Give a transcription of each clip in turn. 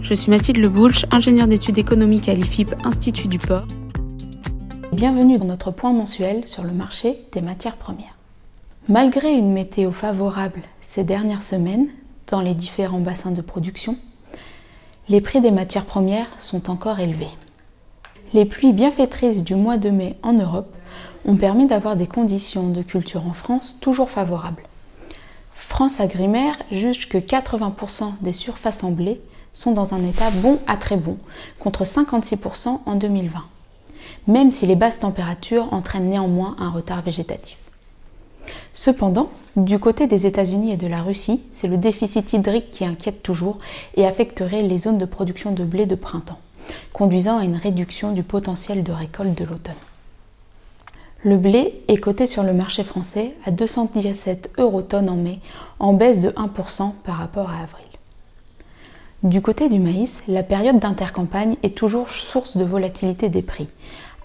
je suis Mathilde Leboulch, ingénieure d'études économiques à l'IFIP Institut du Port. Bienvenue dans notre point mensuel sur le marché des matières premières. Malgré une météo favorable ces dernières semaines dans les différents bassins de production, les prix des matières premières sont encore élevés. Les pluies bienfaitrices du mois de mai en Europe ont permis d'avoir des conditions de culture en France toujours favorables. France Agrimaire juge que 80% des surfaces en blé sont dans un état bon à très bon, contre 56% en 2020, même si les basses températures entraînent néanmoins un retard végétatif. Cependant, du côté des États-Unis et de la Russie, c'est le déficit hydrique qui inquiète toujours et affecterait les zones de production de blé de printemps, conduisant à une réduction du potentiel de récolte de l'automne. Le blé est coté sur le marché français à 217 euros tonnes en mai, en baisse de 1% par rapport à avril. Du côté du maïs, la période d'intercampagne est toujours source de volatilité des prix,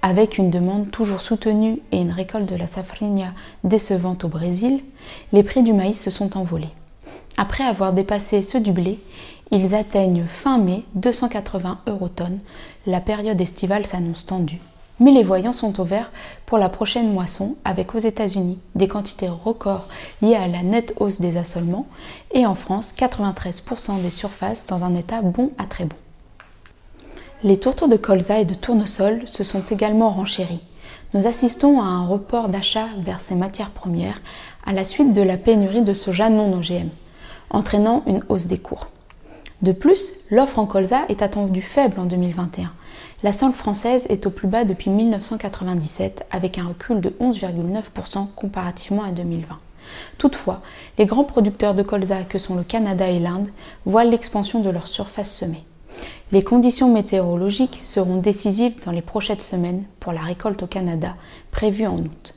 avec une demande toujours soutenue et une récolte de la safrinha décevante au Brésil, les prix du maïs se sont envolés. Après avoir dépassé ceux du blé, ils atteignent fin mai 280 euros tonnes. La période estivale s'annonce tendue mais les voyants sont au vert pour la prochaine moisson avec aux États-Unis des quantités records liées à la nette hausse des assolements et en France 93% des surfaces dans un état bon à très bon. Les tourteaux de colza et de tournesol se sont également renchéris. Nous assistons à un report d'achat vers ces matières premières à la suite de la pénurie de soja non OGM, entraînant une hausse des cours. De plus, l'offre en colza est attendue faible en 2021 la solde française est au plus bas depuis 1997 avec un recul de 11,9% comparativement à 2020. Toutefois, les grands producteurs de colza que sont le Canada et l'Inde voient l'expansion de leur surface semée. Les conditions météorologiques seront décisives dans les prochaines semaines pour la récolte au Canada, prévue en août.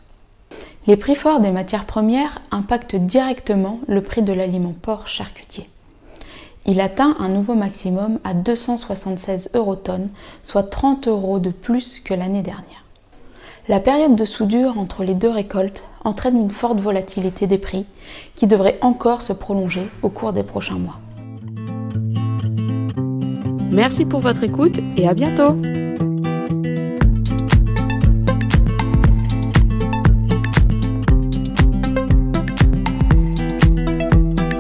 Les prix forts des matières premières impactent directement le prix de l'aliment porc charcutier il atteint un nouveau maximum à 276 euros tonnes, soit 30 euros de plus que l'année dernière. La période de soudure entre les deux récoltes entraîne une forte volatilité des prix qui devrait encore se prolonger au cours des prochains mois. Merci pour votre écoute et à bientôt